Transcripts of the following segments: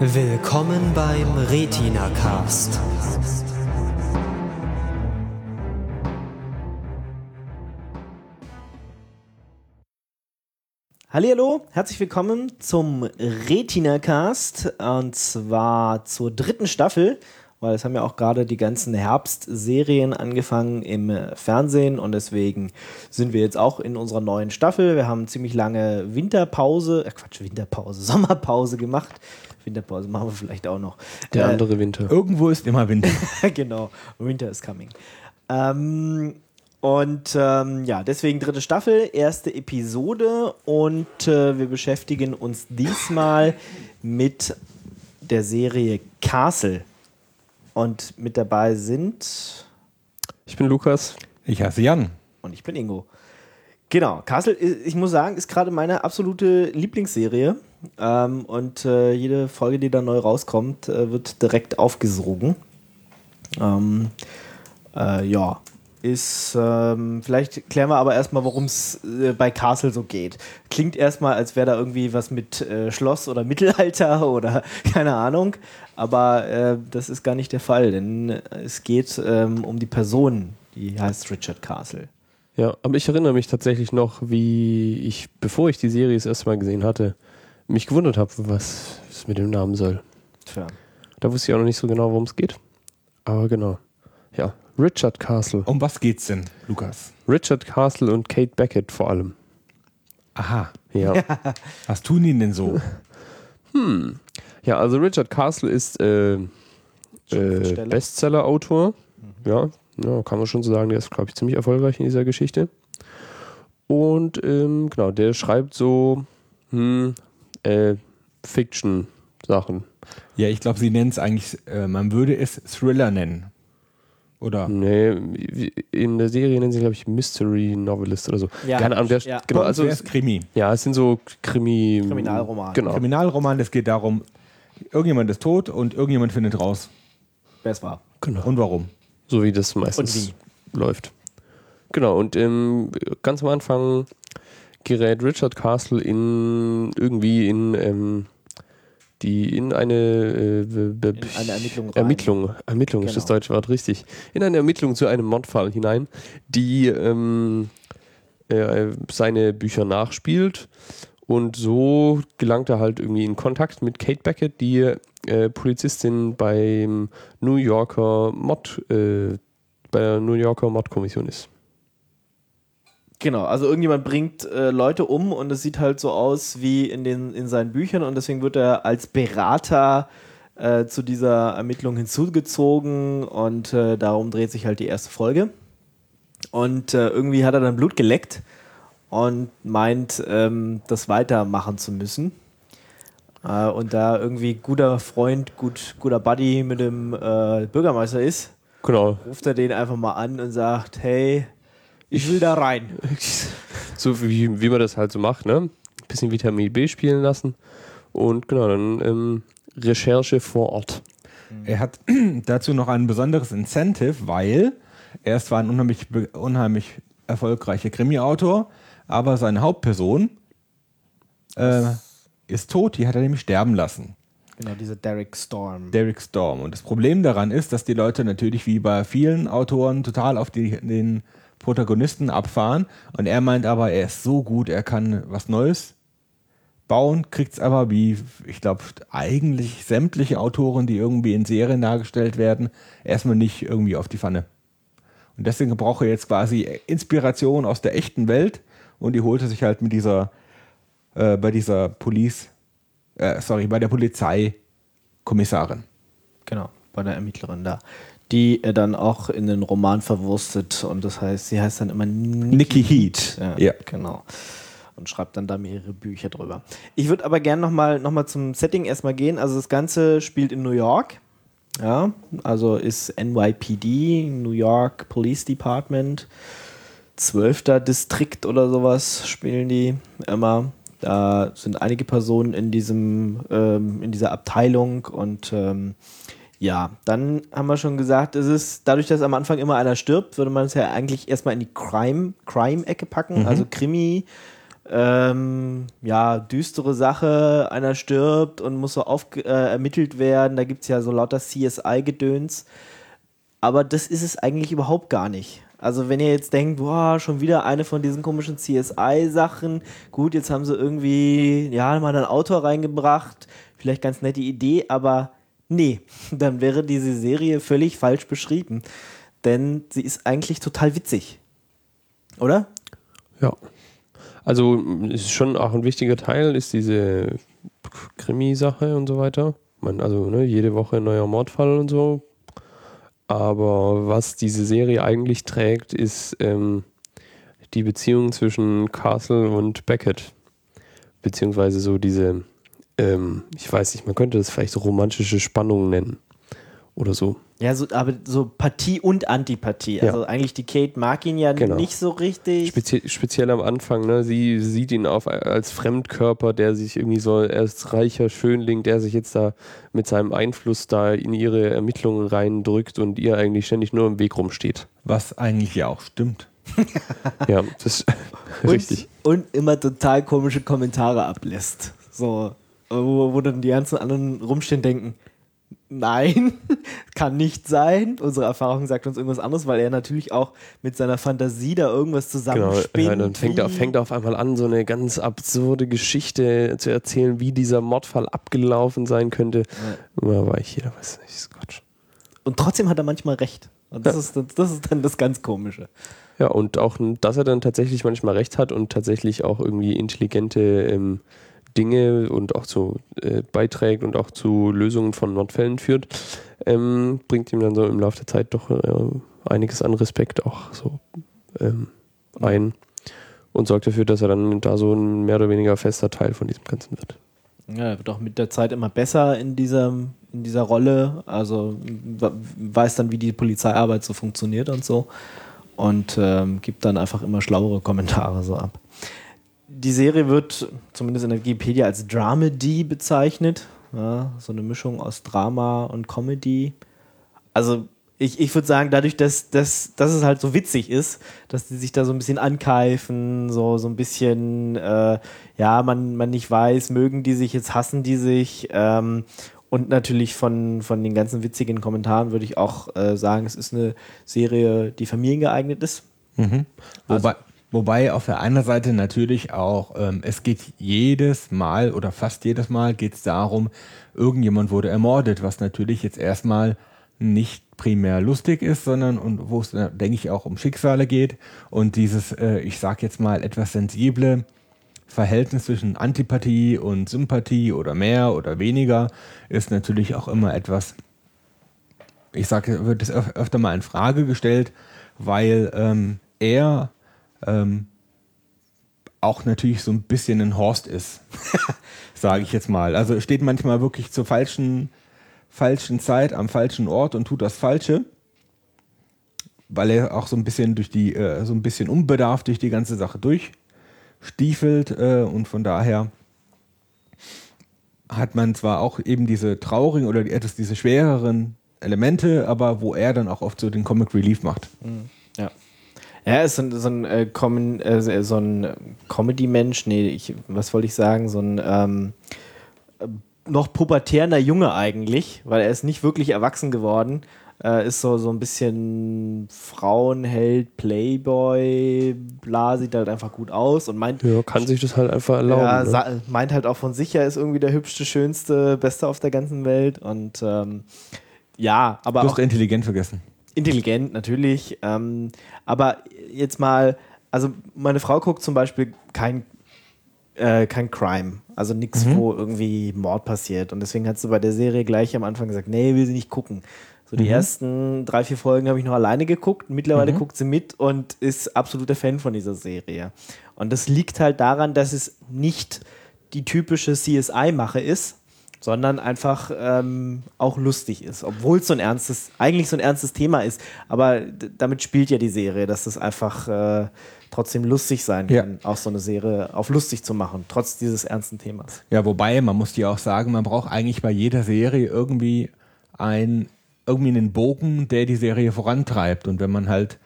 Willkommen beim Retina Cast. Hallo, herzlich willkommen zum Retina Cast und zwar zur dritten Staffel, weil es haben ja auch gerade die ganzen Herbstserien angefangen im Fernsehen und deswegen sind wir jetzt auch in unserer neuen Staffel. Wir haben ziemlich lange Winterpause, äh Quatsch, Winterpause, Sommerpause gemacht. Winterpause machen wir vielleicht auch noch. Der Äh, andere Winter. Irgendwo ist immer Winter. genau, Winter is coming. Ähm, und ähm, ja, deswegen dritte Staffel, erste Episode und äh, wir beschäftigen uns diesmal mit der Serie Castle. Und mit dabei sind Ich bin Lukas. Ich heiße Jan. und ich bin Ingo. Genau, Castle, ich muss sagen, ist gerade meine absolute Lieblingsserie. Ähm, und äh, jede Folge, die da neu rauskommt, äh, wird direkt aufgesogen. Ähm, äh, ja, ist, ähm, vielleicht klären wir aber erstmal, worum es äh, bei Castle so geht. Klingt erstmal, als wäre da irgendwie was mit äh, Schloss oder Mittelalter oder keine Ahnung, aber äh, das ist gar nicht der Fall, denn es geht ähm, um die Person, die heißt Richard Castle. Ja, aber ich erinnere mich tatsächlich noch, wie ich, bevor ich die Serie das erste Mal gesehen hatte, mich gewundert habe, was es mit dem Namen soll. Tja. Da wusste ich auch noch nicht so genau, worum es geht. Aber genau. Richard Castle. Um was geht's denn, Lukas? Richard Castle und Kate Beckett vor allem. Aha. Ja. Was tun die denn so? Ja, also Richard Castle ist äh, äh. Bestseller-Autor. Ja, ja, kann man schon so sagen, der ist, glaube ich, ziemlich erfolgreich in dieser Geschichte. Und ähm, genau, der schreibt so hm, äh, Fiction-Sachen. Ja, ich glaube, sie nennen es eigentlich, äh, man würde es Thriller nennen. Oder? Nee, in der Serie nennen sie, glaube ich, Mystery Novelist oder so. Ja, Keine Ahnung, der, ja. genau, also wär's Krimi. ja, es sind so Krimi Kriminalroman. Genau. Kriminalroman, es geht darum, irgendjemand ist tot und irgendjemand findet raus. Wer es war. genau. Und warum? So wie das meistens Und läuft. Genau, und ähm, ganz am Anfang gerät Richard Castle in irgendwie in ähm, die in eine äh, In eine Ermittlung. Ermittlung, Ermittlung ist das Genau. deutsche Wort richtig. In eine Ermittlung zu einem Mordfall hinein, die ähm, äh, seine Bücher nachspielt. Und so gelangt er halt irgendwie in Kontakt mit Kate Beckett, die äh, Polizistin beim New Yorker Mord, äh, bei der New Yorker Mordkommission ist. Genau, also irgendjemand bringt äh, Leute um und es sieht halt so aus wie in, den, in seinen Büchern und deswegen wird er als Berater äh, zu dieser Ermittlung hinzugezogen und äh, darum dreht sich halt die erste Folge. Und äh, irgendwie hat er dann Blut geleckt und meint, ähm, das weitermachen zu müssen. Äh, und da irgendwie guter Freund, gut, guter Buddy mit dem äh, Bürgermeister ist, Genau. ruft er den einfach mal an und sagt, hey, ich will da rein. So wie, wie man das halt so macht, ne? Bisschen Vitamin B spielen lassen. Und genau, dann ähm, Recherche vor Ort. Er hat dazu noch ein besonderes Incentive, weil er ist zwar ein unheimlich, unheimlich erfolgreicher Krimi-Autor, aber seine Hauptperson äh, ist tot, die hat er nämlich sterben lassen. Genau, dieser Derek Storm. Derek Storm. Und das Problem daran ist, dass die Leute natürlich wie bei vielen Autoren total auf die, den Protagonisten abfahren. Und er meint aber, er ist so gut, er kann was Neues bauen, kriegt es aber wie, ich glaube, eigentlich sämtliche Autoren, die irgendwie in Serien dargestellt werden, erstmal nicht irgendwie auf die Pfanne. Und deswegen braucht er jetzt quasi Inspiration aus der echten Welt und die holt er sich halt mit dieser, äh, bei dieser Police, äh, sorry, bei der Polizeikommissarin. Genau, bei der Ermittlerin da. Die er dann auch in den Roman verwurstet und das heißt, sie heißt dann immer Nikki Heat. Ja, Ja. genau. Und schreibt dann da mehrere Bücher drüber. Ich würde aber gerne nochmal noch mal zum Setting erstmal gehen. Also das Ganze spielt in New York. Ja, also ist NYPD, New York Police Department, 12. Distrikt oder sowas spielen die immer. Da sind einige Personen in diesem, ähm, in dieser Abteilung und ähm, ja, dann haben wir schon gesagt, es ist dadurch, dass am Anfang immer einer stirbt, würde man es ja eigentlich erstmal in die Crime, Crime-Ecke packen, also Krimi, ähm, ja, düstere Sache, einer stirbt und muss so auf, äh, ermittelt werden. Da gibt es ja so lauter CSI-Gedöns. Aber das ist es eigentlich überhaupt gar nicht. Also wenn ihr jetzt denkt, boah, schon wieder eine von diesen komischen CSI-Sachen, gut, jetzt haben sie irgendwie, ja, mal einen Autor reingebracht, vielleicht ganz nette Idee, aber nee, dann wäre diese Serie völlig falsch beschrieben. Denn sie ist eigentlich total witzig. Oder? Ja. Also ist schon auch ein wichtiger Teil, ist diese Krimi-Sache und so weiter. Man, also ne, jede Woche ein neuer Mordfall und so. Aber was diese Serie eigentlich trägt, ist ähm, die Beziehung zwischen Castle und Beckett. Beziehungsweise so diese, ähm, ich weiß nicht, man könnte das vielleicht so romantische Spannung nennen. Oder so. Ja, so, aber so Partie und Antipathie. Ja. Also eigentlich die Kate mag ihn ja Genau. nicht so richtig. Spezie speziell am Anfang, ne? Sie sieht ihn auf als Fremdkörper, der sich irgendwie so, er ist reicher Schönling, der sich jetzt da mit seinem Einfluss da in ihre Ermittlungen reindrückt und ihr eigentlich ständig nur im Weg rumsteht. Was eigentlich ja auch stimmt. Ja, das ist und, richtig. Und immer total komische Kommentare ablässt. So, wo, wo dann die ganzen anderen rumstehen denken, nein, kann nicht sein. Unsere Erfahrung sagt uns irgendwas anderes, weil er natürlich auch mit seiner Fantasie da irgendwas Genau, zusammenspinnt. ja, dann fängt er, fängt er auf einmal an, so eine ganz absurde Geschichte zu erzählen, wie dieser Mordfall abgelaufen sein könnte. Ja. war ich jeder weiß nicht, Quatsch. Und trotzdem hat er manchmal recht. Und das, Ja. ist, das ist dann das ganz Komische. Ja, und auch, dass er dann tatsächlich manchmal recht hat und tatsächlich auch irgendwie intelligente ähm, Dinge und auch zu äh, beiträgt und auch zu Lösungen von Notfällen führt, ähm, bringt ihm dann so im Laufe der Zeit doch äh, einiges an Respekt auch so ähm, ein und sorgt dafür, dass er dann da so ein mehr oder weniger fester Teil von diesem Ganzen wird. Ja, er wird auch mit der Zeit immer besser in dieser, in dieser Rolle. Also weiß dann, wie die Polizeiarbeit so funktioniert und so. Und ähm, gibt dann einfach immer schlauere Kommentare so ab. Die Serie wird zumindest in der Wikipedia als Dramedy bezeichnet. Ja, so eine Mischung aus Drama und Comedy. Also ich, ich würde sagen, dadurch, dass, dass, dass es halt so witzig ist, dass die sich da so ein bisschen ankeifen, so, so ein bisschen, äh, ja, man, man nicht weiß, mögen die sich, jetzt hassen die sich. Ähm, und natürlich von, von den ganzen witzigen Kommentaren würde ich auch äh, sagen, es ist eine Serie, die familiengeeignet ist. Wobei, wobei auf der einen Seite natürlich auch, ähm, es geht jedes Mal oder fast jedes Mal geht es darum, irgendjemand wurde ermordet, was natürlich jetzt erstmal nicht primär lustig ist, sondern und wo es, äh, denke ich, auch um Schicksale geht. Und dieses, äh, ich sag jetzt mal, etwas sensible Verhältnis zwischen Antipathie und Sympathie oder mehr oder weniger ist natürlich auch immer etwas, ich sage, wird es öf öfter mal in Frage gestellt, weil ähm, er ähm, auch natürlich so ein bisschen ein Horst ist, sage ich jetzt mal. Also steht manchmal wirklich zur falschen, falschen Zeit am falschen Ort und tut das Falsche, weil er auch so ein bisschen durch die, äh, so ein bisschen unbedarft durch die ganze Sache durchstiefelt äh, und von daher hat man zwar auch eben diese traurigen oder etwas diese schwereren Elemente, aber wo er dann auch oft so den Comic Relief macht. Ja. Er ist so ein, so ein, äh, Com äh, so ein Comedy-Mensch, nee, ich, was wollte ich sagen, so ein ähm, äh, noch pubertärender Junge eigentlich, weil er ist nicht wirklich erwachsen geworden, äh, ist so, so ein bisschen Frauenheld, Playboy, bla, sieht halt einfach gut aus und meint, Ja, kann sich das halt einfach erlauben. ja, ne? meint halt auch von sich, er ist irgendwie der hübschste, schönste, beste auf der ganzen Welt und ähm, ja, aber Du auch hast intelligent vergessen. Intelligent natürlich, ähm, aber jetzt mal, also meine Frau guckt zum Beispiel kein, äh, kein Crime, also nichts, wo irgendwie Mord passiert. Und deswegen hat sie bei der Serie gleich am Anfang gesagt, nee, will sie nicht gucken. So die ersten drei, vier Folgen habe ich noch alleine geguckt, mittlerweile guckt sie mit und ist absoluter Fan von dieser Serie. Und das liegt halt daran, dass es nicht die typische CSI-Mache ist, sondern einfach ähm, auch lustig ist, obwohl es so ein ernstes, eigentlich so ein ernstes Thema ist. Aber damit spielt ja die Serie, dass es einfach äh, trotzdem lustig sein Ja. kann, auch so eine Serie auf lustig zu machen, trotz dieses ernsten Themas. Ja, wobei, man muss dir auch sagen, man braucht eigentlich bei jeder Serie irgendwie ein, irgendwie einen Bogen, der die Serie vorantreibt. Und wenn man halt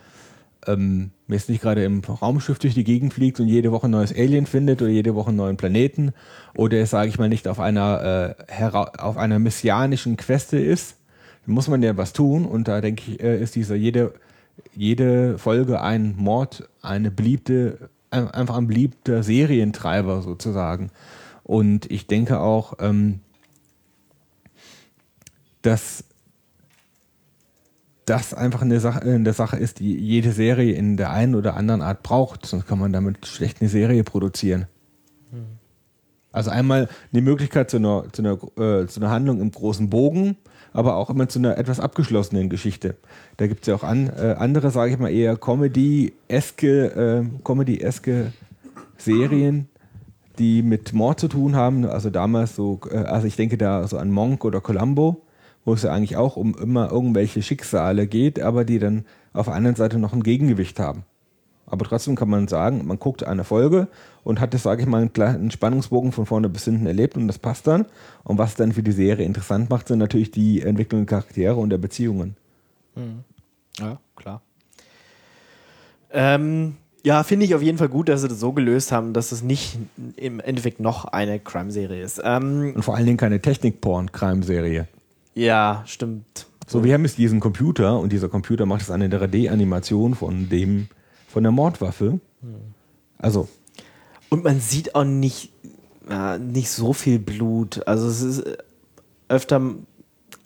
ähm, jetzt nicht gerade im Raumschiff durch die Gegend fliegt und jede Woche ein neues Alien findet oder jede Woche einen neuen Planeten oder es, sage ich mal, nicht auf einer, äh, auf einer messianischen Queste ist, muss man ja was tun und da denke ich, äh, ist dieser jede, jede Folge ein Mord, eine beliebte, ein- einfach ein beliebter Serientreiber sozusagen. Und ich denke auch, ähm, dass das einfach eine Sache, eine Sache ist, die jede Serie in der einen oder anderen Art braucht. Sonst kann man damit schlecht eine Serie produzieren. Also einmal die Möglichkeit zu einer, zu, einer, äh, zu einer Handlung im großen Bogen, aber auch immer zu einer etwas abgeschlossenen Geschichte. Da gibt es ja auch an, äh, andere, sage ich mal, eher Comedy-eske äh, Comedy Serien, die mit Mord zu tun haben. Also damals so, äh, also ich denke da so an Monk oder Columbo, wo es ja eigentlich auch um immer irgendwelche Schicksale geht, aber die dann auf der anderen Seite noch ein Gegengewicht haben. Aber trotzdem kann man sagen, man guckt eine Folge und hat das, sage ich mal, einen Spannungsbogen von vorne bis hinten erlebt und das passt dann. Und was dann für die Serie interessant macht, sind natürlich die Entwicklung der Charaktere und der Beziehungen. Ja, klar. Ähm, ja, finde ich auf jeden Fall gut, dass sie das so gelöst haben, dass es nicht im Endeffekt noch eine Crime-Serie ist. Ähm, Und vor allen Dingen keine Technik-Porn-Crime-Serie. Ja, stimmt. So, wir haben jetzt diesen Computer und dieser Computer macht jetzt eine 3D-Animation von dem, von der Mordwaffe. Also, Und man sieht auch nicht, äh, nicht so viel Blut. Also es ist äh, öfter,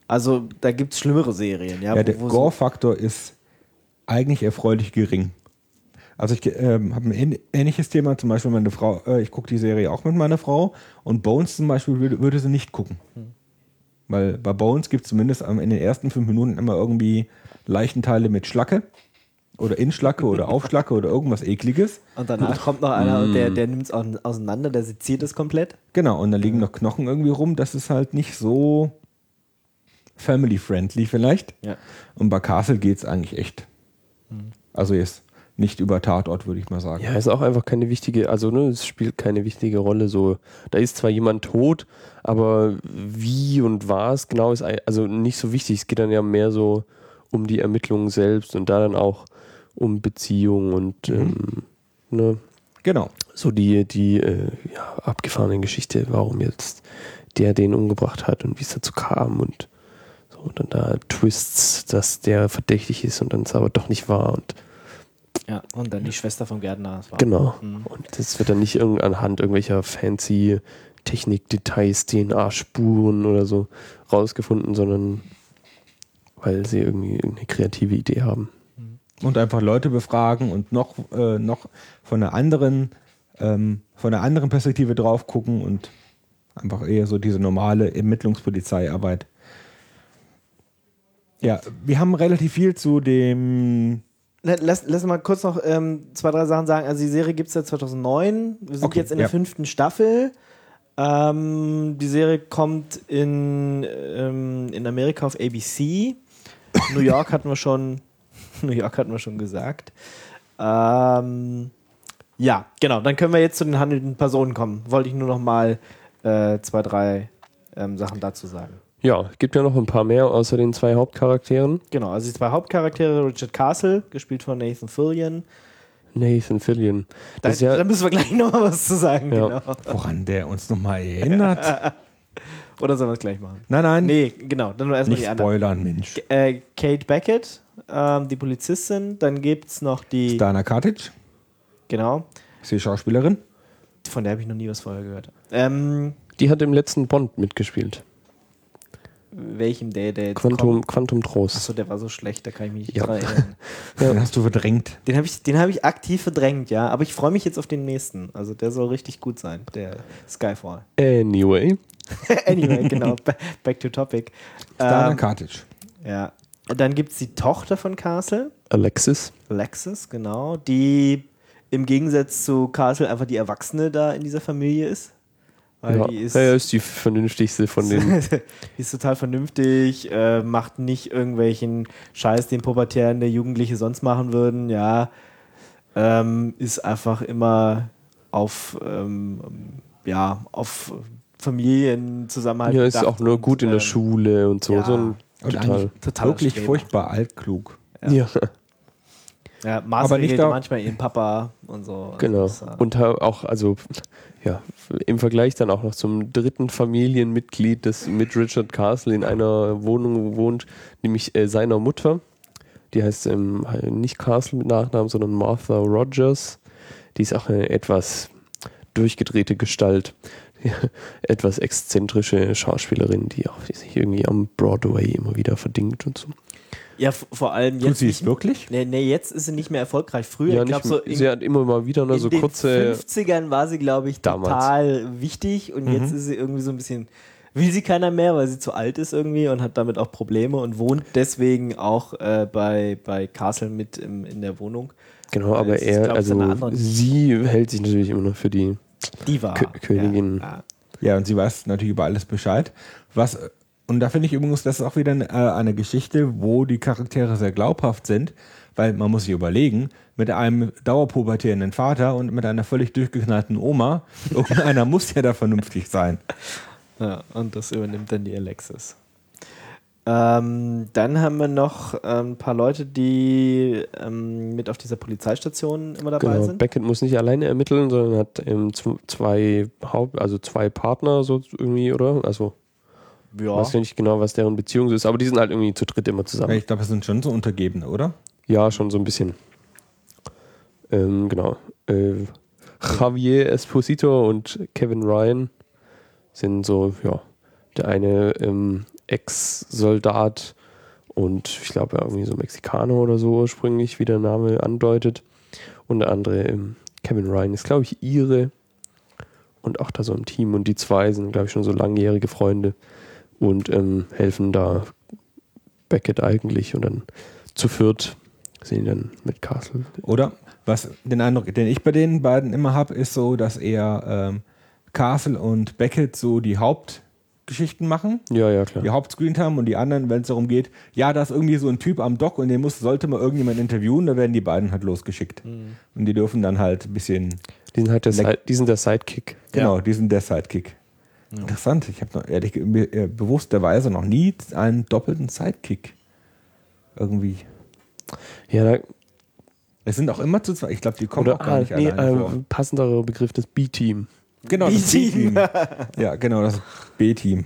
also da gibt es schlimmere Serien. Ja, ja, der Gore-Faktor ist eigentlich erfreulich gering. Also ich ähm, habe ein ähn- ähnliches Thema, zum Beispiel meine Frau, äh, ich gucke die Serie auch mit meiner Frau und Bones zum Beispiel würde, würde sie nicht gucken. Weil bei Bones gibt es zumindest in den ersten fünf Minuten immer irgendwie Leichenteile mit Schlacke oder in Schlacke oder auf Schlacke oder irgendwas ekliges. Und danach kommt noch einer und der, der nimmt es auseinander, der seziert es komplett. Genau, und da liegen noch Knochen irgendwie rum. Das ist halt nicht so family-friendly vielleicht. Ja. Und bei Castle geht es eigentlich echt. Also jetzt nicht über Tatort, würde ich mal sagen. Ja, ist auch einfach keine wichtige, also ne, es spielt keine wichtige Rolle. So, da ist zwar jemand tot, aber wie und was genau ist also nicht so wichtig. Es geht dann ja mehr so um die Ermittlungen selbst und da dann auch um Beziehungen und ähm, ne, Genau. so die, die äh, ja, abgefahrene Geschichte, warum jetzt der den umgebracht hat und wie es dazu kam und so und dann da Twists, dass der verdächtig ist und dann es aber doch nicht war und Ja, und dann die Schwester vom Gärtner. das war- Genau. Mhm. Und das wird dann nicht irgend anhand irgendwelcher fancy Technikdetails, DNA-Spuren oder so rausgefunden, sondern weil sie irgendwie irgendeine kreative Idee haben. Und einfach Leute befragen und noch, äh, noch von einer anderen, ähm, von einer anderen Perspektive drauf gucken und einfach eher so diese normale Ermittlungspolizeiarbeit. Ja, wir haben relativ viel zu dem Lass, lass mal kurz noch ähm, zwei, drei Sachen sagen. Also die Serie gibt es seit 2009. Wir sind Okay, jetzt in der ja. fünften Staffel. Ähm, die Serie kommt in, ähm, in Amerika auf ABC. New York hatten wir schon, New York hatten wir schon gesagt. Ähm, ja, genau. Dann können wir jetzt zu den handelnden Personen kommen. Wollte ich nur noch mal äh, zwei, drei ähm, Sachen dazu sagen. Ja, gibt ja noch ein paar mehr außer den zwei Hauptcharakteren. Genau, also die zwei Hauptcharaktere, Richard Castle, gespielt von Nathan Fillion. Nathan Fillion. Da, ja, da müssen wir gleich noch mal was zu sagen. Ja. Genau. Woran der uns nochmal erinnert. Oder sollen wir es gleich machen? Nein, nein, Nee, genau. Dann nur erstmal nicht die anderen. spoilern, Mensch. Äh, Kate Beckett, ähm, die Polizistin. Dann gibt es noch die. Dana Katic, Genau. ist die Schauspielerin. Von der habe ich noch nie was vorher gehört. Ähm, die hat im letzten Bond mitgespielt. Welchem der, der jetzt Quantum, kommt? Quantum Trost. Achso, der war so schlecht, da kann ich mich nicht Ja. dran erinnern. Den hast du verdrängt. Den habe ich, den hab ich aktiv verdrängt, ja. Aber ich freue mich jetzt auf den nächsten. Also der soll richtig gut sein, der Skyfall. Anyway. anyway, genau. ba- Back to topic. Dana Ähm, Katic. ja. Dann gibt es die Tochter von Castle. Alexis. Alexis, genau, die im Gegensatz zu Castle einfach die Erwachsene da in dieser Familie ist. Weil Ja. die ist, ja, ja, ist die vernünftigste von den. die ist total vernünftig, äh, macht nicht irgendwelchen Scheiß, den pubertären Jugendliche sonst machen würden, ja. Ähm, ist einfach immer auf, ähm, ja, auf Familienzusammenhalt. ja, ist auch nur gut in der und, ähm, Schule und so. ja. so ein Und total. eigentlich totaler wirklich Streber. furchtbar altklug. Ja. Ja, Mars Aber nicht da- manchmal ihren Papa und so. Genau. Also das, äh, Und auch, also, ja, im Vergleich dann auch noch zum dritten Familienmitglied, das mit Richard Castle in einer Wohnung wohnt, nämlich äh, seiner Mutter. Die heißt ähm, nicht Castle mit Nachnamen, sondern Martha Rogers. Die ist auch eine etwas durchgedrehte Gestalt. etwas exzentrische Schauspielerin, die auch sich irgendwie am Broadway immer wieder verdingt und so. Ja, vor allem Tut jetzt. sie es nicht- wirklich? Nee, nee, jetzt ist sie nicht mehr erfolgreich. Früher, Ja, ich glaube, so in, sie hat immer mal wieder nur in so den kurze. 50ern war sie, glaube ich, Damals. total wichtig und jetzt ist sie irgendwie so ein bisschen. Will sie keiner mehr, weil sie zu alt ist irgendwie und hat damit auch Probleme und wohnt deswegen auch äh, bei, bei Castle mit im, in der Wohnung. Genau, aber Das ist, er, eine also andere- sie hält sich natürlich immer noch für die Diva. Kö- Königin. Ja, ja. Ja, und sie weiß natürlich über alles Bescheid. Was, und da finde ich übrigens, das ist auch wieder eine, äh, eine Geschichte, wo die Charaktere sehr glaubhaft sind, weil man muss sich überlegen, mit einem dauerpubertierenden Vater und mit einer völlig durchgeknallten Oma, irgendeiner muss ja da vernünftig sein. Ja, und das übernimmt dann die Alexis. Ähm, dann haben wir noch ähm, ein paar Leute, die ähm, mit auf dieser Polizeistation immer dabei Genau, sind. Beckett muss nicht alleine ermitteln, sondern hat ähm, zw- zwei Haupt, also zwei Partner so irgendwie, oder? Also Ja. weiß ja nicht genau, was deren Beziehung so ist, aber die sind halt irgendwie zu dritt immer Ja, zusammen. ich glaube, es sind schon so Untergebene, oder? Ja, schon so ein bisschen. Ähm, genau. Äh, Javier Esposito und Kevin Ryan sind so, ja, der eine ähm, Ex-Soldat und ich glaube irgendwie so Mexikaner oder so ursprünglich, wie der Name andeutet. Und der andere, ähm, Kevin Ryan, ist glaube ich ihre und auch da so im Team. Und die zwei sind, glaube ich, schon so langjährige Freunde und ähm, helfen da Beckett eigentlich und dann zu viert sind die dann mit Castle. Oder? Was den Eindruck, den ich bei den beiden immer habe, ist so, dass eher ähm, Castle und Beckett so die Hauptgeschichten machen, Ja, ja, klar. die Hauptscreen haben und die anderen, wenn es darum geht, ja, da ist irgendwie so ein Typ am Dock und den muss, sollte mal irgendjemand interviewen, da werden die beiden halt losgeschickt. Und die dürfen dann halt ein bisschen, Die sind halt der, Side, die sind der Sidekick. genau, die sind der Sidekick. Interessant, ich habe noch ehrlich äh, bewussterweise noch nie einen doppelten Sidekick irgendwie. Ja, da, Es sind auch immer zu zweit, ich glaube, die kommen oder auch gar ah, nicht nee, alleine vor. äh, passenderer Begriff das B-Team. Genau, das B-Team. Ja, genau, das B-Team.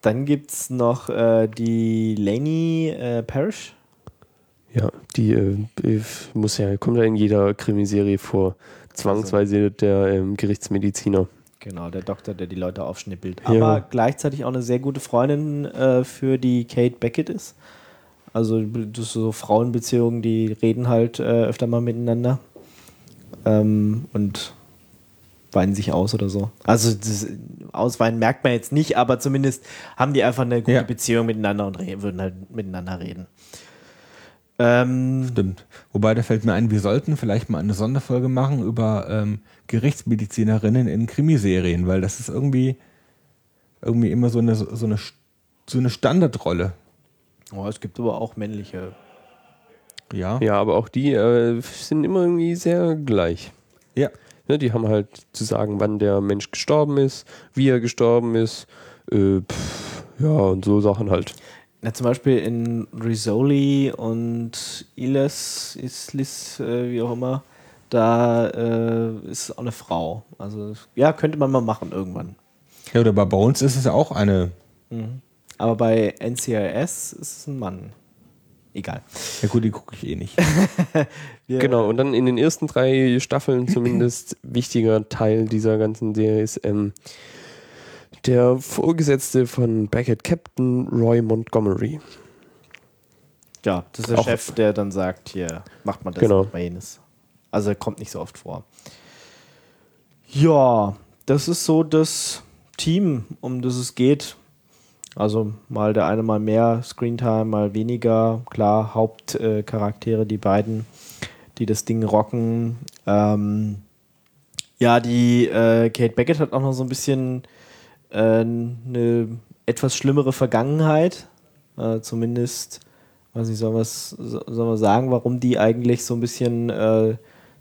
Dann gibt es noch äh, die Laney äh, Parrish. Ja, die äh, äh, muss ja, kommt ja in jeder Krimiserie vor. Zwangsweise der ähm, Gerichtsmediziner. Genau, der Doktor, der die Leute aufschnippelt. Ja. Aber gleichzeitig auch eine sehr gute Freundin äh, für die Kate Beckett ist. Also das so Frauenbeziehungen, die reden halt äh, öfter mal miteinander. Ähm, und weinen sich aus oder so. Also das Ausweinen merkt man jetzt nicht, aber zumindest haben die einfach eine gute Ja. Beziehung miteinander und würden halt miteinander reden. Ähm, Stimmt. Wobei, da fällt mir ein, wir sollten vielleicht mal eine Sonderfolge machen über ähm, Gerichtsmedizinerinnen in Krimiserien, weil das ist irgendwie, irgendwie immer so eine, so eine, so eine Standardrolle. oh, es gibt aber auch männliche. Ja. Ja, aber auch die äh, sind immer irgendwie sehr gleich. Ja. Ne, die haben halt zu sagen, wann der Mensch gestorben ist, wie er gestorben ist. Äh, pff, ja, und so Sachen halt. Na, zum Beispiel in Risoli und Iles, Islis, äh, wie auch immer, da äh, ist auch eine Frau. Also ja, könnte man mal machen irgendwann. ja. Oder bei Bones ist es ja auch eine. Aber bei NCIS ist es ein Mann. Egal. Ja gut, die gucke ich eh nicht. Wir- Genau, und dann in den ersten drei Staffeln zumindest wichtiger Teil dieser ganzen Serie ist ähm, der Vorgesetzte von Beckett, Captain Roy Montgomery. Ja, das ist der Auch- Chef, der dann sagt, hier, macht man das, Genau. man jenes. Also er kommt nicht so oft vor. Ja, das ist so das Team, um das es geht. Also mal der eine mal mehr Screentime, mal weniger. Klar, Hauptcharaktere, äh, die beiden, die das Ding rocken. Ähm, ja, die äh, Kate Beckett hat auch noch so ein bisschen eine etwas schlimmere Vergangenheit. Äh, zumindest, weiß nicht, soll soll man sagen, warum die eigentlich so ein bisschen äh,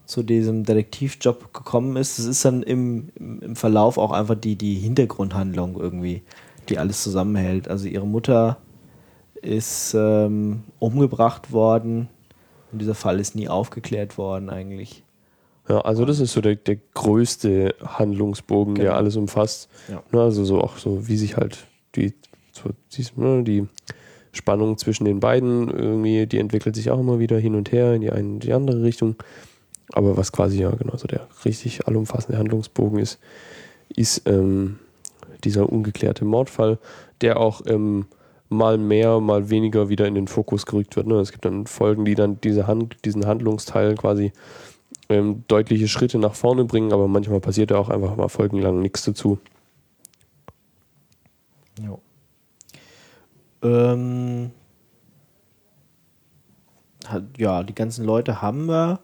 zu diesem Detektivjob gekommen ist. Es ist dann im, im, im Verlauf auch einfach die, die Hintergrundhandlung irgendwie, die alles zusammenhält. Also ihre Mutter ist ähm, umgebracht worden Und dieser Fall ist nie aufgeklärt worden eigentlich. Ja, also das ist so der, der größte Handlungsbogen, Genau. der alles umfasst. Ja. Ne, also so auch so, wie sich halt die, so, die, ne, die Spannung zwischen den beiden irgendwie, die entwickelt sich auch immer wieder hin und her in die eine und die andere Richtung. Aber was quasi ja genau so der richtig allumfassende Handlungsbogen ist, ist ähm, dieser ungeklärte Mordfall, der auch ähm, mal mehr, mal weniger wieder in den Fokus gerückt wird. Ne? Es gibt dann Folgen, die dann diese Hand, diesen Handlungsteil quasi ähm, deutliche Schritte nach vorne bringen, aber manchmal passiert da auch einfach mal folgenlang nichts dazu. Ja. Ähm, ja, die ganzen Leute haben wir.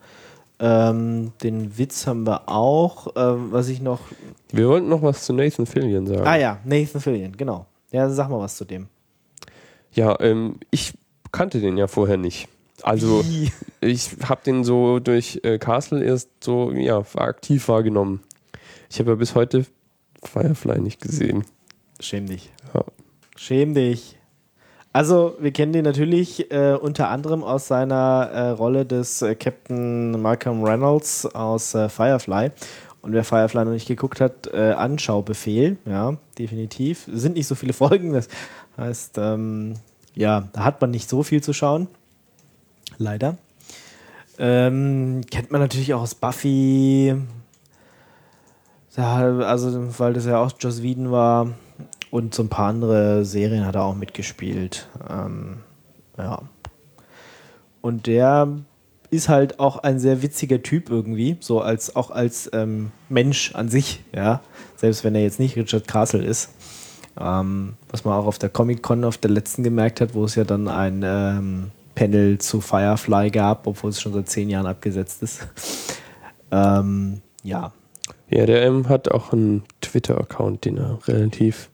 Ähm, den Witz haben wir auch. Ähm, was ich noch. Wir wollten noch was zu Nathan Fillion sagen. Ah ja, Nathan Fillion, genau. Ja, sag mal was zu dem. Ja, ähm, ich kannte den ja vorher nicht. Also ich habe den so durch äh, Castle erst so ja aktiv wahrgenommen. Ich habe ja bis heute Firefly nicht gesehen. Schäm dich. Ja. Schäm dich. Also, wir kennen den natürlich äh, unter anderem aus seiner äh, Rolle des äh, Captain Malcolm Reynolds aus äh, Firefly. Und wer Firefly noch nicht geguckt hat, äh, Anschaubefehl, ja, definitiv. Es sind nicht so viele Folgen, das heißt, ähm, ja, da hat man nicht so viel zu schauen. Leider. Ähm, kennt man natürlich auch aus Buffy. Ja, also, weil das ja auch Joss Whedon war. Und so ein paar andere Serien hat er auch mitgespielt. Ähm, ja. Und der ist halt auch ein sehr witziger Typ irgendwie, so als auch als ähm, Mensch an sich, ja. Selbst wenn er jetzt nicht Richard Castle ist. Ähm, was man auch auf der Comic-Con auf der letzten gemerkt hat, wo es ja dann ein ähm, Panel zu Firefly gab, obwohl es schon seit zehn Jahren abgesetzt ist. ähm, ja, Ja, der ähm, hat auch einen Twitter-Account, den er relativ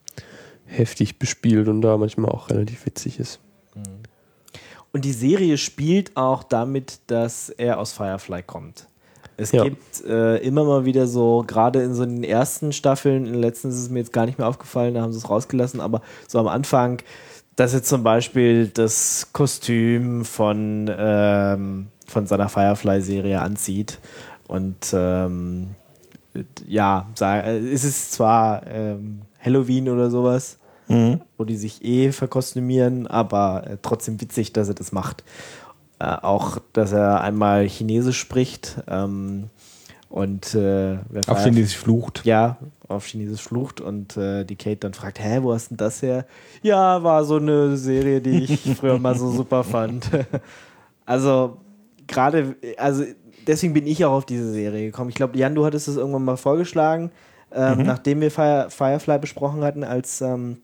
heftig bespielt und da manchmal auch relativ witzig ist. Und die Serie spielt auch damit, dass er aus Firefly kommt. Es Ja. gibt äh, immer mal wieder so, gerade in so den ersten Staffeln, in den letzten ist es mir jetzt gar nicht mehr aufgefallen, da haben sie es rausgelassen, aber so am Anfang, dass er zum Beispiel das Kostüm von, ähm, von seiner Firefly-Serie anzieht. Und ähm, ja, es ist zwar ähm, Halloween oder sowas, wo die sich eh verkostümieren, aber äh, trotzdem witzig, dass er das macht. Äh, auch, dass er einmal Chinesisch spricht ähm, und äh, Auf Chinesisch flucht. ja, auf Chinesisch flucht und äh, die Kate dann fragt, hä, wo hast denn das her? Ja, war so eine Serie, die ich früher mal so super fand. also gerade, also deswegen bin ich auch auf diese Serie gekommen. Ich glaube, Jan, du hattest es irgendwann mal vorgeschlagen, ähm, nachdem wir Fire, Firefly besprochen hatten als, ähm,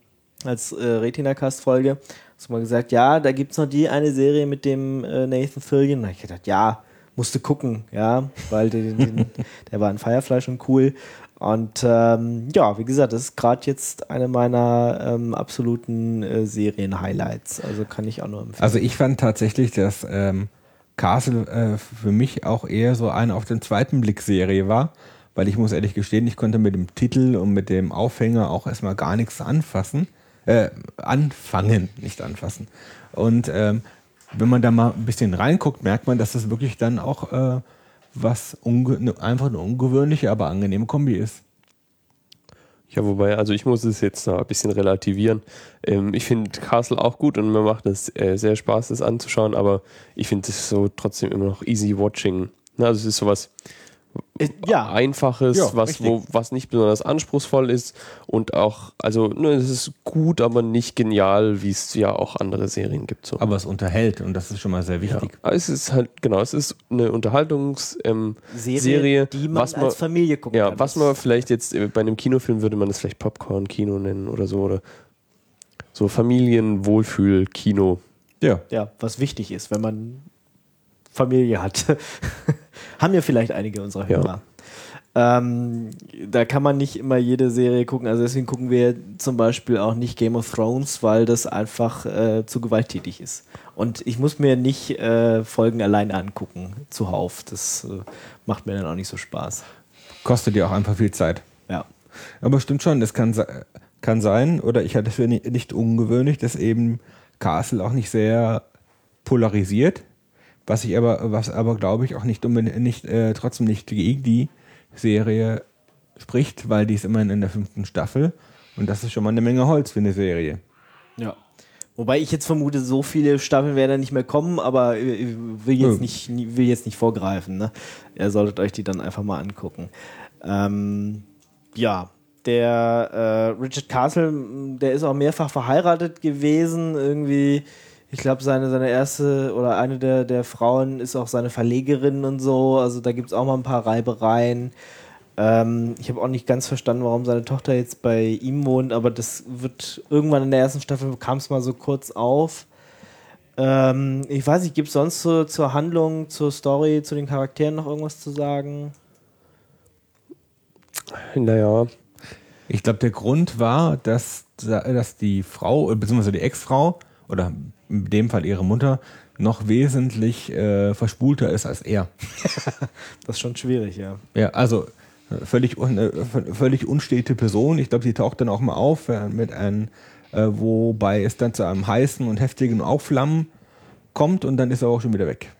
als äh, Retina-Cast-Folge. Hast du mal gesagt, ja, da gibt es noch die eine Serie mit dem äh, Nathan Fillion. Da hab ich gedacht, ja, musste gucken, ja, weil den, den, der war in Firefly schon cool. Und ähm, ja, wie gesagt, das ist gerade jetzt eine meiner ähm, absoluten äh, Serien-Highlights. Also kann ich auch nur empfehlen. Also ich fand tatsächlich, dass ähm, Castle äh, für mich auch eher so eine auf den zweiten Blick Serie war, weil ich muss ehrlich gestehen, ich konnte mit dem Titel und mit dem Aufhänger auch erstmal gar nichts anfassen, äh, anfangen, nicht anfassen. Und ähm, wenn man da mal ein bisschen reinguckt, merkt man, dass das wirklich dann auch äh, was ne, einfach eine ungewöhnliche, aber angenehme Kombi ist. Ja, wobei, also ich muss es jetzt noch ein bisschen relativieren. Ähm, ich finde Castle auch gut und mir macht es äh, sehr Spaß, das anzuschauen, aber ich finde es so trotzdem immer noch easy watching. Na, also es ist sowas Äh, ja, Einfaches, Ja, was, richtig. wo, was nicht besonders anspruchsvoll ist und auch, also ne, es ist gut, aber nicht genial, wie es ja auch andere Serien gibt. So. Aber es unterhält und das ist schon mal sehr ja. wichtig. Aber es ist halt, genau, es ist eine Unterhaltungsserie, ähm, Serie, Serie, die man was man, als Familie gucken ja, kann. was man vielleicht jetzt äh, bei einem Kinofilm würde man das vielleicht Popcorn-Kino nennen oder so oder so Familienwohlfühl-Kino. Ja. ja, was wichtig ist, wenn man Familie hat. Haben ja vielleicht einige unserer Ja. Ähm, da kann man nicht immer jede Serie gucken. Also deswegen gucken wir zum Beispiel auch nicht Game of Thrones, weil das einfach äh, zu gewalttätig ist. Und ich muss mir nicht äh, Folgen alleine angucken, zuhauf. Das äh, macht mir dann auch nicht so Spaß. Kostet ja auch einfach viel Zeit. Ja. Aber stimmt schon, das kann, kann sein, oder ich hatte es für ni- nicht ungewöhnlich, dass eben Castle auch nicht sehr polarisiert, Was ich aber, was aber glaube ich auch nicht unbedingt nicht, äh, trotzdem nicht gegen die Serie spricht, weil die ist immerhin in der fünften Staffel und das ist schon mal eine Menge Holz für eine Serie. Ja. Wobei ich jetzt vermute, so viele Staffeln werden nicht mehr kommen, aber ich will jetzt, nicht, will jetzt nicht vorgreifen. Ne? Ihr solltet euch die dann einfach mal angucken. Ähm, ja, der äh, Richard Castle, der ist auch mehrfach verheiratet gewesen. Irgendwie, ich glaube, seine, seine erste oder eine der, der Frauen ist auch seine Verlegerin und so. Also da gibt es auch mal ein paar Reibereien. Ähm, ich habe auch nicht ganz verstanden, warum seine Tochter jetzt bei ihm wohnt, aber das wird irgendwann in der ersten Staffel kam es mal so kurz auf. Ähm, ich weiß nicht, gibt es sonst so, zur Handlung, zur Story, zu den Charakteren noch irgendwas zu sagen? Naja, Ich glaube, der Grund war, dass, dass die Frau, beziehungsweise die Ex-Frau, oder in dem Fall ihre Mutter, noch wesentlich äh, verspulter ist als er. Das ist schon schwierig, ja. Ja, also völlig, un, äh, völlig unstete Person. Ich glaube, die taucht dann auch mal auf äh, mit einem, äh, wobei es dann zu einem heißen und heftigen Aufflammen kommt und dann ist er auch schon wieder weg.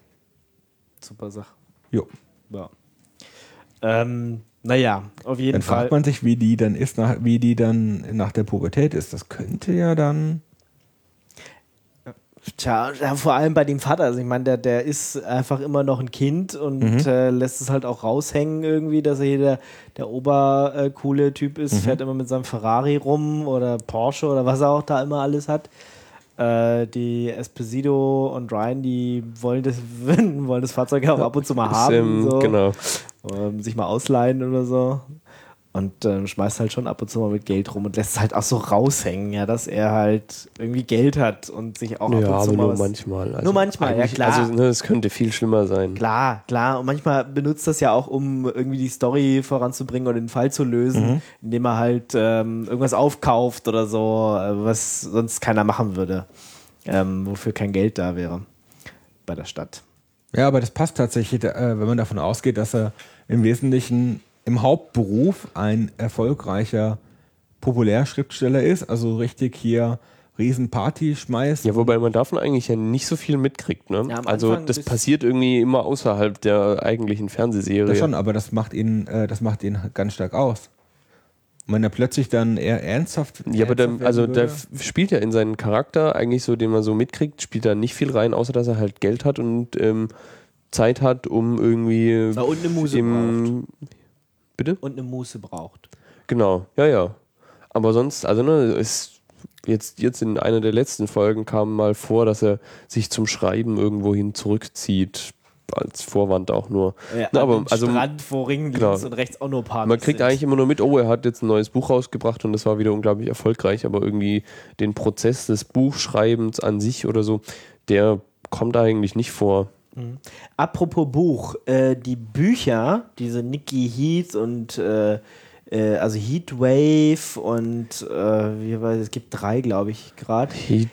Super Sache. Jo. Ja. Ähm, naja, auf jeden Dann Fall. fragt man sich, wie die dann ist, nach, wie die dann nach der Pubertät ist. Das könnte ja dann. Tja, ja, vor allem bei dem Vater. Also ich meine, der, der ist einfach immer noch ein Kind und äh, lässt es halt auch raushängen irgendwie, dass er hier der, der obercoole Typ ist, fährt immer mit seinem Ferrari rum oder Porsche oder was er auch da immer alles hat. Äh, die Esposito und Ryan, die wollen das, wollen das Fahrzeug auch ab und zu mal haben. so. genau. ähm, sich mal ausleihen oder so. Und ähm, schmeißt halt schon ab und zu mal mit Geld rum und lässt es halt auch so raushängen, ja, dass er halt irgendwie Geld hat und sich auch ab Ja, und zu aber mal nur was manchmal. Also Nur manchmal, ja, eigentlich- klar. Also ne, es könnte viel schlimmer sein. Klar, klar. Und manchmal benutzt das ja auch, um irgendwie die Story voranzubringen oder den Fall zu lösen, indem er halt ähm, irgendwas aufkauft oder so, äh, was sonst keiner machen würde. Ähm, wofür kein Geld da wäre bei der Stadt. Ja, aber das passt tatsächlich, äh, wenn man davon ausgeht, dass er im Wesentlichen im Hauptberuf ein erfolgreicher Populärschriftsteller ist, also richtig hier Riesenparty schmeißt. Ja, wobei man davon eigentlich ja nicht so viel mitkriegt. Ne? Ja, also Anfang das passiert irgendwie immer außerhalb der eigentlichen Fernsehserie. Das schon, aber das macht ihn, äh, das macht ihn ganz stark aus. Und wenn er plötzlich dann eher ernsthaft. Ja, aber der, also der würde- f- spielt ja in seinen Charakter eigentlich so, den man so mitkriegt, spielt da nicht viel rein, außer dass er halt Geld hat und ähm, Zeit hat, um irgendwie Na, und eine Muse braucht. Bitte? Und eine Muße braucht. Genau, ja, ja. Aber sonst, also ne, ist jetzt, jetzt in einer der letzten Folgen kam mal vor, dass er sich zum Schreiben irgendwohin zurückzieht, als Vorwand auch nur. Ja, Na, aber also Strand vor Ringen genau. links und rechts auch nur man kriegt sind. eigentlich immer nur mit, oh, er hat jetzt ein neues Buch rausgebracht und das war wieder unglaublich erfolgreich, aber irgendwie den Prozess des Buchschreibens an sich oder so, der kommt eigentlich nicht vor. Apropos Buch, äh, die Bücher, diese Nikki Heath und äh, äh, also Heatwave und äh, wie war das? es gibt drei, glaube ich, gerade. Heat,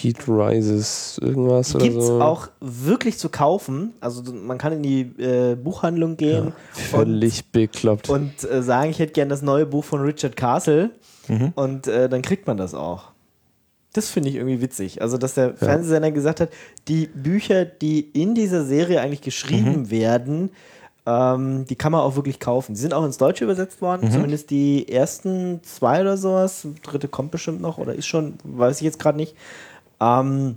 Heat Rises, irgendwas oder Gibt es so. auch wirklich zu kaufen. Also man kann in die äh, Buchhandlung gehen und, Völlig bekloppt. und sagen, ich hätte gern das neue Buch von Richard Castle Mhm. und dann kriegt man das auch. Das finde ich irgendwie witzig. Also, dass der Fernsehsender gesagt hat, die Bücher, die in dieser Serie eigentlich geschrieben Mhm. werden, ähm, die kann man auch wirklich kaufen. Die sind auch ins Deutsche übersetzt worden, Mhm. zumindest die ersten zwei oder sowas. Dritte kommt bestimmt noch oder ist schon, weiß ich jetzt gerade nicht. Ähm,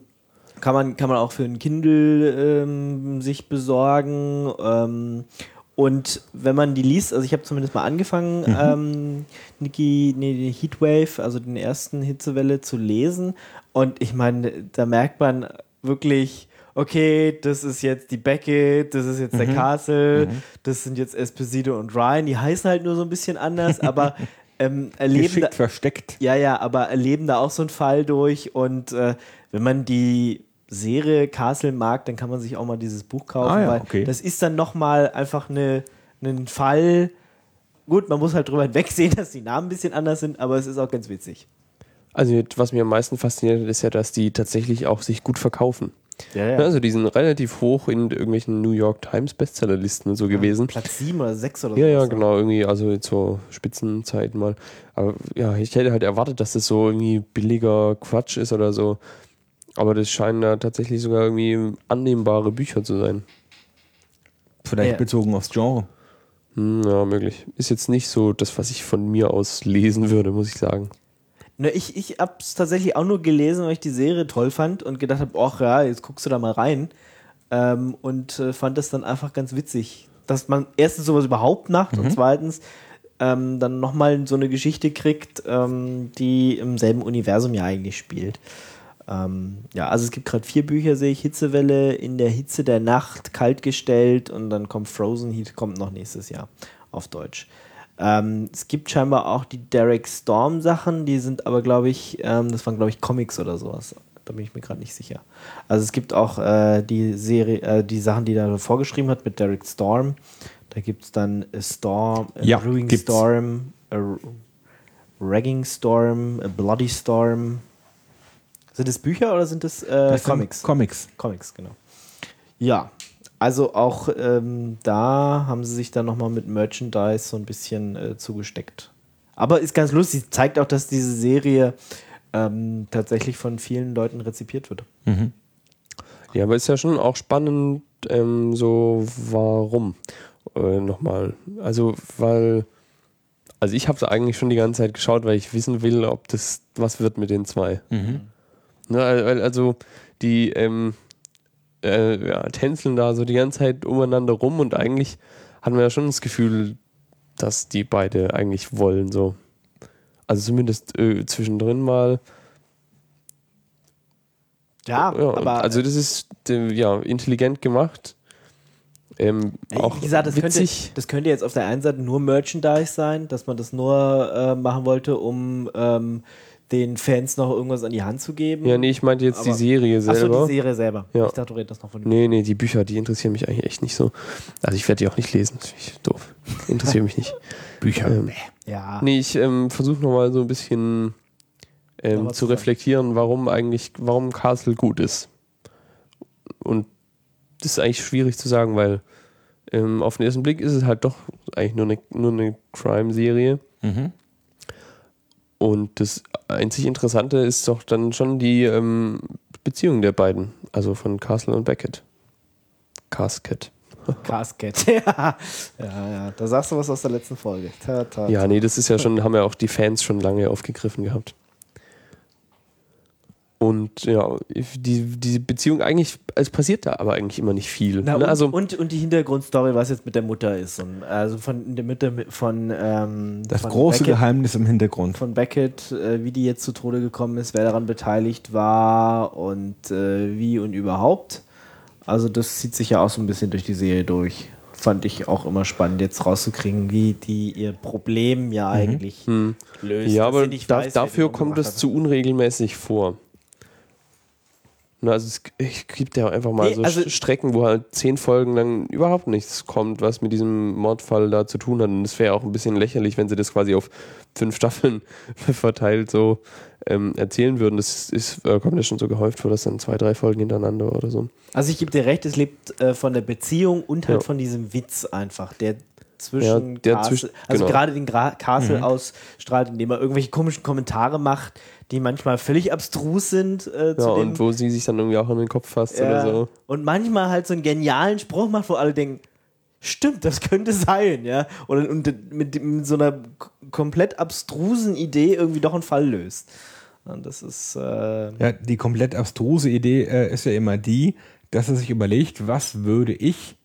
kann man, kann man auch für ein Kindle ähm, sich besorgen. Ähm, und wenn man die liest, also ich habe zumindest mal angefangen, ähm, Niki, nee, die Heatwave, also den ersten Hitzewelle zu lesen. Und ich meine, da merkt man wirklich, okay, das ist jetzt die Beckett, das ist jetzt der Castle, das sind jetzt Esposito und Ryan. Die heißen halt nur so ein bisschen anders, aber ähm, erleben da, geschickt versteckt. ja, ja, aber erleben da auch so einen Fall durch und äh, wenn man die Serie Castle mag, dann kann man sich auch mal dieses Buch kaufen, Ah ja, weil okay. das ist dann nochmal einfach eine, ein Fall. Gut, man muss halt drüber hinwegsehen, dass die Namen ein bisschen anders sind, aber es ist auch ganz witzig. Also was mich am meisten fasziniert, ist ja, dass die tatsächlich auch sich gut verkaufen. Ja, Ja, Also die sind relativ hoch in irgendwelchen New York Times Bestsellerlisten und so gewesen. Platz 7 oder 6 oder Ja, so. ja, genau, irgendwie, also zur Spitzenzeit mal. Aber ja, ich hätte halt erwartet, dass das so irgendwie billiger Quatsch ist oder so. Aber das scheinen ja tatsächlich sogar irgendwie annehmbare Bücher zu sein. Vielleicht Ja. bezogen aufs Genre. Hm, ja, möglich. Ist jetzt nicht so das, was ich von mir aus lesen würde, muss ich sagen. Ne, ich ich habe es tatsächlich auch nur gelesen, weil ich die Serie toll fand und gedacht habe, ach ja, jetzt guckst du da mal rein. Ähm, und äh, fand das dann einfach ganz witzig, dass man erstens sowas überhaupt macht und zweitens ähm, dann nochmal so eine Geschichte kriegt, ähm, die im selben Universum ja eigentlich spielt. Ähm, ja, also es gibt gerade vier Bücher, sehe ich. Hitzewelle, In der Hitze der Nacht, Kaltgestellt und dann kommt Frozen Heat, kommt noch nächstes Jahr auf Deutsch. Ähm, es gibt scheinbar auch die Derek Storm Sachen, die sind aber, glaube ich, ähm, das waren, glaube ich, Comics oder sowas. Da bin ich mir gerade nicht sicher. Also es gibt auch äh, die Serie, äh, die Sachen, die da vorgeschrieben hat mit Derek Storm. Da gibt es dann a Storm, a Ja, Brewing gibt's. Storm, a Ragging Storm, a Bloody Storm. Sind das Bücher oder sind das, äh, Das sind Comics? Comics. Comics, genau. Ja, also auch ähm, da haben sie sich dann nochmal mit Merchandise so ein bisschen äh, zugesteckt. Aber ist ganz lustig, zeigt auch, dass diese Serie ähm, tatsächlich von vielen Leuten rezipiert wird. Ja, aber ist ja schon auch spannend, ähm, so warum. Äh, Nochmal. Also, weil. Also, ich habe es eigentlich schon die ganze Zeit geschaut, weil ich wissen will, ob das was wird mit den zwei. Ne, weil- also, die ähm, äh, ja, tänzeln da so die ganze Zeit umeinander rum und eigentlich hatten wir ja schon das Gefühl, dass die beide eigentlich wollen, so. Also, zumindest äh, zwischendrin mal. Ja, Ja, aber also das ist äh, ja intelligent gemacht. Ähm, auch wie gesagt, das könnte, das könnte jetzt auf der einen Seite nur Merchandise sein, dass man das nur äh, machen wollte, um ähm, den Fans noch irgendwas an die Hand zu geben. Ja, nee, ich meinte jetzt die Aber- Serie Achso, selber. die Serie selber. Ja. Ich dachte, du redest das noch von dem nee, nee, die Bücher, die interessieren mich eigentlich echt nicht so. Also ich werde die auch nicht lesen. Das finde ich doof. Interessiert mich nicht. Bücher. Ähm, Ja. nee, ich ähm, versuche nochmal so ein bisschen ähm, zu reflektieren, warum eigentlich, warum Castle gut ist. Und das ist eigentlich schwierig zu sagen, weil ähm, auf den ersten Blick ist es halt doch eigentlich nur eine, nur eine Crime-Serie. Mhm. Und das einzig Interessante ist doch dann schon die ähm, Beziehung der beiden, also von Castle und Beckett. Casket. Casket. ja. ja, ja. Da sagst du was aus der letzten Folge. Ta, ta, Ja, ta. nee, das ist ja schon, haben ja auch die Fans schon lange aufgegriffen gehabt. Und ja, die, die Beziehung eigentlich, es passiert da aber eigentlich immer nicht viel. Na, ne? und, Also, und, und die Hintergrundstory, was jetzt mit der Mutter ist. Und, also von der Mutter mit- von ähm, Das von große Beckett, Geheimnis im Hintergrund. von Beckett, äh, wie die jetzt zu Tode gekommen ist, wer daran beteiligt war und äh, wie und überhaupt. Also das zieht sich ja auch so ein bisschen durch die Serie durch. Fand ich auch immer spannend, jetzt rauszukriegen, wie die ihr Problem ja eigentlich löst. Mhm. ja, dass aber da, weiß, dafür kommt es zu unregelmäßig vor. Na, also es es gibt ja auch einfach mal Nee, so also- St- Strecken, wo halt zehn Folgen lang überhaupt nichts kommt, was mit diesem Mordfall da zu tun hat. Und es wäre auch ein bisschen lächerlich, wenn sie das quasi auf fünf Staffeln verteilt so ähm, erzählen würden. Das ist, äh, kommt ja schon so gehäuft vor, dass dann zwei, drei Folgen hintereinander oder so. Also ich gebe dir recht, es lebt äh, von der Beziehung und halt Ja. von diesem Witz einfach, der zwischen Ja, der Castle, zwischen- also genau. gerade den Gra Castle ausstrahlt, indem er irgendwelche komischen Kommentare macht, die manchmal völlig abstrus sind äh, Ja, zu dem und wo sie sich dann irgendwie auch an den Kopf fasst Ja. oder so. Und manchmal halt so einen genialen Spruch macht, wo alle denken, stimmt, das könnte sein, ja. Oder und mit, mit so einer komplett abstrusen Idee irgendwie doch einen Fall löst. Und das ist äh, Ja, die komplett abstruse Idee äh, ist ja immer die, dass er sich überlegt, was würde ich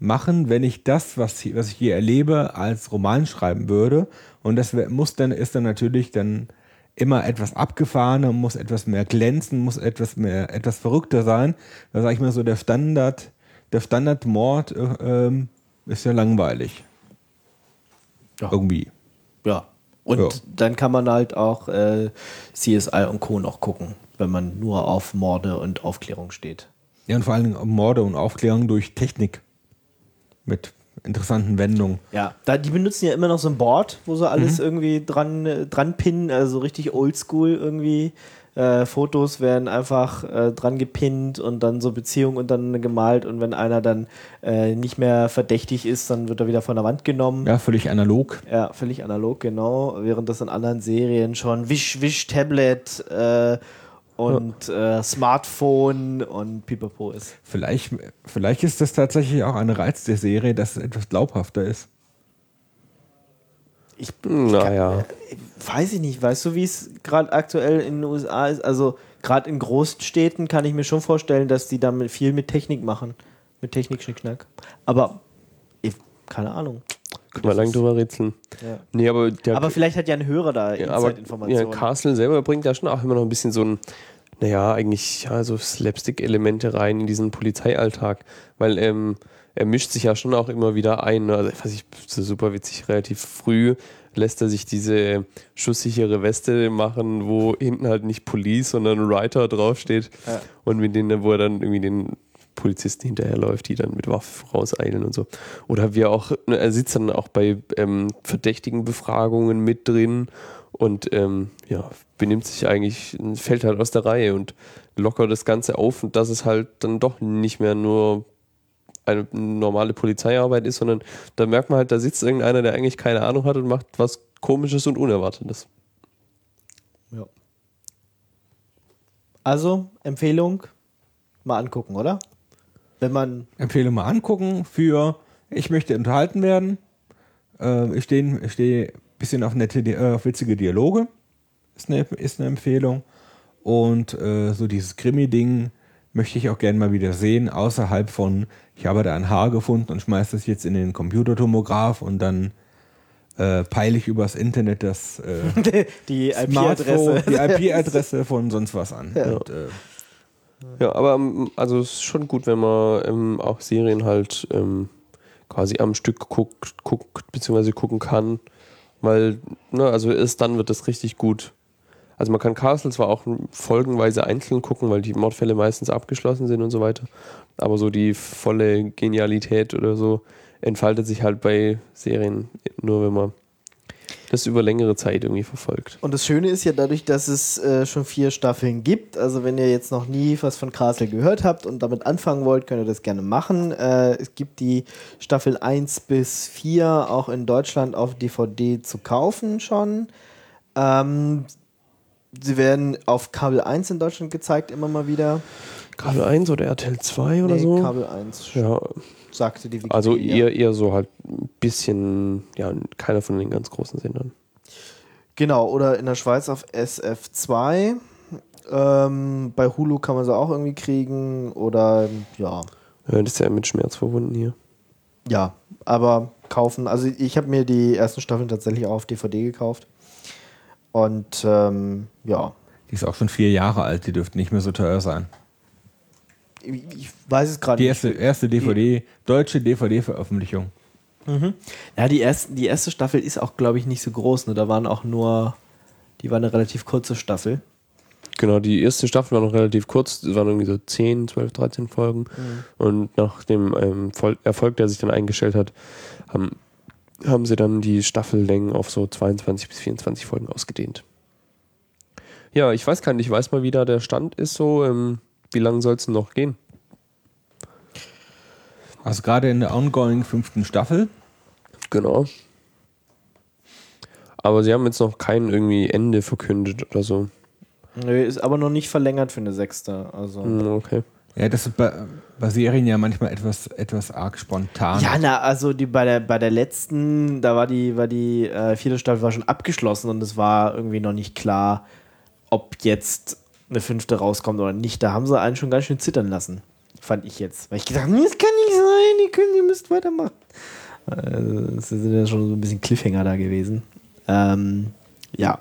machen, wenn ich das, was, was ich hier erlebe, als Roman schreiben würde. Und das muss dann, ist dann natürlich dann immer etwas abgefahrener, muss etwas mehr glänzen, muss etwas mehr, etwas verrückter sein. Da sage ich mal so, der Standard, der Standardmord äh, ähm, ist ja langweilig. Ja. Irgendwie. Ja. Und Ja. dann kann man halt auch äh, CSI und Co. noch gucken, wenn man nur auf Morde und Aufklärung steht. Ja, und vor allem Morde und Aufklärung durch Technik. Mit interessanten Wendungen. Ja, da, die benutzen ja immer noch so ein Board, wo sie alles irgendwie dran, dran pinnen, also richtig oldschool irgendwie. Äh, Fotos werden einfach äh, dran gepinnt und dann so Beziehungen untereinander gemalt und wenn einer dann äh, nicht mehr verdächtig ist, dann wird er wieder von der Wand genommen. Ja, völlig analog. Ja, völlig analog, genau. Während das in anderen Serien schon Wisch, Wisch, Tablet äh, und äh, Smartphone und Pipapo ist. Vielleicht, vielleicht ist das tatsächlich auch ein Reiz der Serie, dass es etwas glaubhafter ist. Ich, Naja. weiß ich nicht, weißt du, wie es gerade aktuell in den USA ist? Also gerade in Großstädten kann ich mir schon vorstellen, dass die damit viel mit Technik machen. Mit Technik, Schnickschnack. Aber ich, keine Ahnung. Können wir lang drüber rätseln. Ja. Nee, aber der Aber vielleicht hat ja ein Hörer da Ja, aber ja, Inside-Informationen. Castle selber bringt ja schon auch immer noch ein bisschen so ein, naja, eigentlich ja, so Slapstick-Elemente rein in diesen Polizeialltag, weil ähm, er mischt sich ja schon auch immer wieder ein. ne? Also, weiß ich, so super witzig, relativ früh lässt er sich diese schusssichere Weste machen, wo hinten halt nicht Police, sondern Writer draufsteht Ja. und mit denen, wo er dann irgendwie den Polizisten hinterherläuft, die dann mit Waffen rauseilen und so. Oder wie er auch, ne, er sitzt dann auch bei ähm, verdächtigen Befragungen mit drin und ähm, ja, benimmt sich eigentlich, fällt halt aus der Reihe und lockert das Ganze auf und dass es halt dann doch nicht mehr nur eine normale Polizeiarbeit ist, sondern da merkt man halt, da sitzt irgendeiner, der eigentlich keine Ahnung hat und macht was Komisches und Unerwartetes. Ja. Also, Empfehlung, mal angucken, oder? Wenn man. Empfehle mal angucken für ich möchte unterhalten werden. Äh, ich stehe ich steh ein bisschen auf nette, äh, auf witzige Dialoge. Ist eine, ist eine Empfehlung. Und äh, so dieses Krimi-Ding möchte ich auch gerne mal wieder sehen, außerhalb von, ich habe da ein Haar gefunden und schmeiße das jetzt in den Computertomograph und dann äh, peile ich übers Internet das äh, Die IP-Adresse. IP-Adresse von sonst was an. Und, äh, Ja, aber ähm, also es ist schon gut, wenn man ähm, auch Serien halt ähm, quasi am Stück guckt, guckt beziehungsweise gucken kann, weil, ne, also erst dann wird das richtig gut. Also man kann Castle zwar auch folgenweise einzeln gucken, weil die Mordfälle meistens abgeschlossen sind und so weiter, aber so die volle Genialität oder so entfaltet sich halt bei Serien nur, wenn man das über längere Zeit irgendwie verfolgt. Und das Schöne ist ja dadurch, dass es äh, schon vier Staffeln gibt. Also wenn ihr jetzt noch nie was von Castle gehört habt und damit anfangen wollt, könnt ihr das gerne machen. Äh, es gibt die Staffel 1 bis 4 auch in Deutschland auf DVD zu kaufen schon. Ähm, sie werden auf Kabel 1 in Deutschland gezeigt, immer mal wieder. Kabel 1 oder RTL 2 oder Nee, so? Kabel 1 Ja, sagte die Wikipedia. Also eher, eher so halt ein bisschen, ja, keiner von den ganz großen Sendern. Genau, oder in der Schweiz auf SF2. Ähm, bei Hulu kann man sie auch irgendwie kriegen. Oder ja, Ja, das ist ja mit Schmerz verbunden hier. ja, aber kaufen. Also ich habe mir die ersten Staffeln tatsächlich auch auf DVD gekauft. Und ähm, ja, die ist auch schon vier Jahre alt, die dürfte nicht mehr so teuer sein. Ich, weiß es gerade Die nicht. erste, erste DVD, deutsche DVD-Veröffentlichung. Ja, die, ersten, die erste Staffel ist auch, glaube ich, nicht so groß. Ne? Da waren auch nur, die war eine relativ kurze Staffel. Genau, die erste Staffel war noch relativ kurz, es waren irgendwie so 10, 12, 13 Folgen. Und nach dem ähm, Erfolg, der sich dann eingestellt hat, haben, haben sie dann die Staffellängen auf so 22 bis 24 Folgen ausgedehnt. Ja, ich weiß gar nicht, ich weiß mal, wie da der Stand ist so. Ähm, wie lange soll es denn noch gehen? Also gerade in der ongoing fünften Staffel. Genau. Aber sie haben jetzt noch kein irgendwie Ende verkündet oder so. Nö, ist aber noch nicht verlängert für eine sechste. Also. Hm, Okay. Ja, das ist bei, bei Serien ja manchmal etwas, etwas arg spontan. Ja, na, also die bei der bei der letzten, da war die war die äh, vierte Staffel war schon abgeschlossen und es war irgendwie noch nicht klar, ob jetzt eine fünfte rauskommt oder nicht. Da haben sie einen schon ganz schön zittern lassen, fand ich jetzt, weil ich gedacht, "Nee, das kann nicht sein, die können, ihr müsst weitermachen. Also, sind ja schon so ein bisschen Cliffhanger da gewesen. Ähm, ja,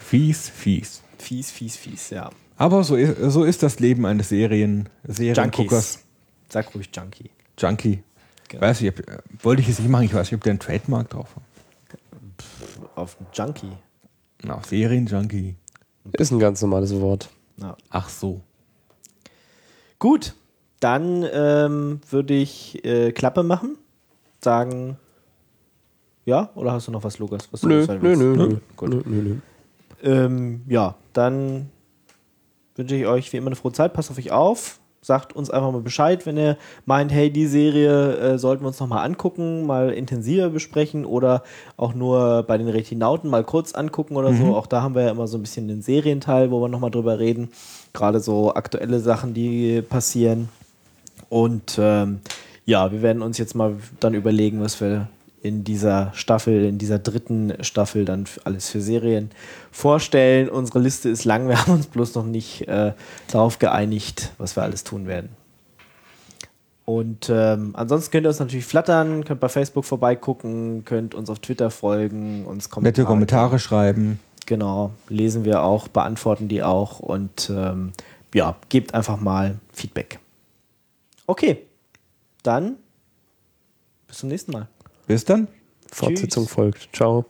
Fies, fies. fies, fies, fies, ja. Aber so ist, so ist das Leben eines Serien, Serienguckers. Sag ruhig Junkie. Junkie. Genau. Weiß ich, ob, wollte ich es nicht machen, ich weiß nicht, ob der einen Trademark drauf hat. Auf Junkie. Na, Serienjunkie. Ist ein ganz normales Wort. Ja. Ach so. Gut, dann ähm, würde ich äh, Klappe machen. Sagen, ja, oder hast du noch was, Lukas? Was du Nö, loswerden nö, willst? nö, nö. Gut. nö, nö, nö. Ähm, ja, dann wünsche ich euch wie immer eine frohe Zeit. Passt auf euch auf. Sagt uns einfach mal Bescheid, wenn ihr meint, hey, die Serie äh, sollten wir uns nochmal angucken, mal intensiver besprechen oder auch nur bei den Retinauten mal kurz angucken oder so. Auch da haben wir ja immer so ein bisschen den Serienteil, wo wir nochmal drüber reden. Gerade so aktuelle Sachen, die passieren. Und ähm, ja, wir werden uns jetzt mal dann überlegen, was wir in dieser Staffel, in dieser dritten Staffel dann alles für Serien vorstellen. Unsere Liste ist lang, wir haben uns bloß noch nicht äh, darauf geeinigt, was wir alles tun werden. Und ähm, ansonsten könnt ihr uns natürlich flattern, könnt bei Facebook vorbeigucken, könnt uns auf Twitter folgen, uns Kommentare Nette Kommentare schreiben. Genau, lesen wir auch, beantworten die auch und ähm, ja, gebt einfach mal Feedback. Okay, dann bis zum nächsten Mal. Bis dann. Fortsetzung folgt. Ciao.